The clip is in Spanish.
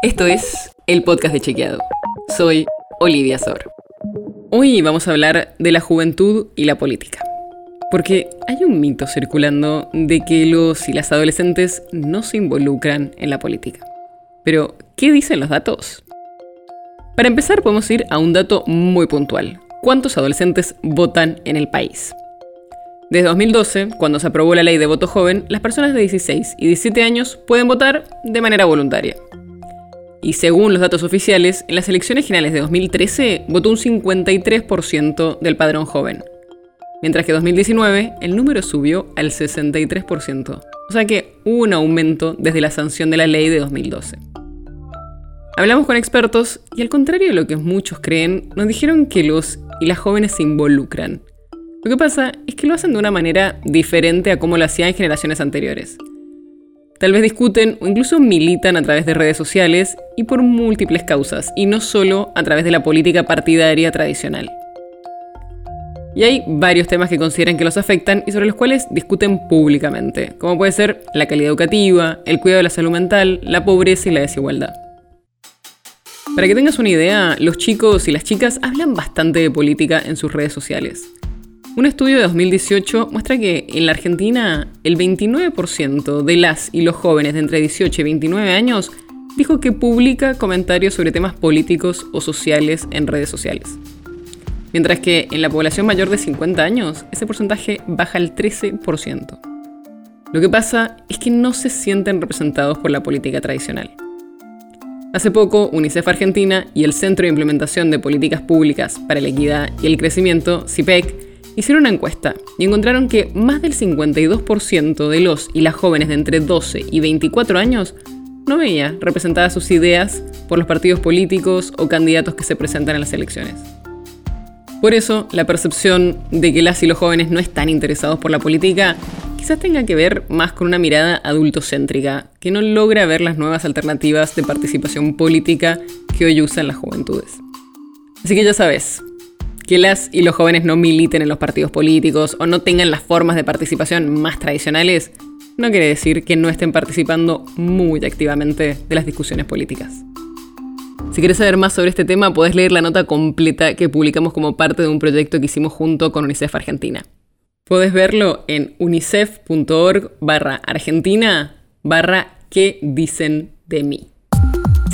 Esto es el podcast de Chequeado. Soy Olivia Sor. Hoy vamos a hablar de la juventud y la política. Porque hay un mito circulando de que los y las adolescentes no se involucran en la política. Pero, ¿qué dicen los datos? Para empezar, podemos ir a un dato muy puntual. ¿Cuántos adolescentes votan en el país? Desde 2012, cuando se aprobó la ley de voto joven, las personas de 16 y 17 años pueden votar de manera voluntaria. Y según los datos oficiales, en las elecciones generales de 2013 votó un 53% del padrón joven, mientras que en 2019 el número subió al 63%, o sea que hubo un aumento desde la sanción de la ley de 2012. Hablamos con expertos y al contrario de lo que muchos creen, nos dijeron que los y las jóvenes se involucran, lo que pasa es que lo hacen de una manera diferente a como lo hacían en generaciones anteriores. Tal vez discuten o incluso militan a través de redes sociales y por múltiples causas, y no solo a través de la política partidaria tradicional. Y hay varios temas que consideran que los afectan y sobre los cuales discuten públicamente, como puede ser la calidad educativa, el cuidado de la salud mental, la pobreza y la desigualdad. Para que tengas una idea, los chicos y las chicas hablan bastante de política en sus redes sociales. Un estudio de 2018 muestra que en la Argentina el 29% de las y los jóvenes de entre 18 y 29 años dijo que publica comentarios sobre temas políticos o sociales en redes sociales. Mientras que en la población mayor de 50 años ese porcentaje baja al 13%. Lo que pasa es que no se sienten representados por la política tradicional. Hace poco, UNICEF Argentina y el Centro de Implementación de Políticas Públicas para la Equidad y el Crecimiento, CIPEC, hicieron una encuesta y encontraron que más del 52% de los y las jóvenes de entre 12 y 24 años no veía representadas sus ideas por los partidos políticos o candidatos que se presentan en las elecciones. Por eso, la percepción de que las y los jóvenes no están interesados por la política quizás tenga que ver más con una mirada adultocéntrica, que no logra ver las nuevas alternativas de participación política que hoy usan las juventudes. Así que ya sabes, que las y los jóvenes no militen en los partidos políticos o no tengan las formas de participación más tradicionales, no quiere decir que no estén participando muy activamente de las discusiones políticas. Si quieres saber más sobre este tema, podés leer la nota completa que publicamos como parte de un proyecto que hicimos junto con UNICEF Argentina. Podés verlo en unicef.org barra argentina barra qué dicen de mí.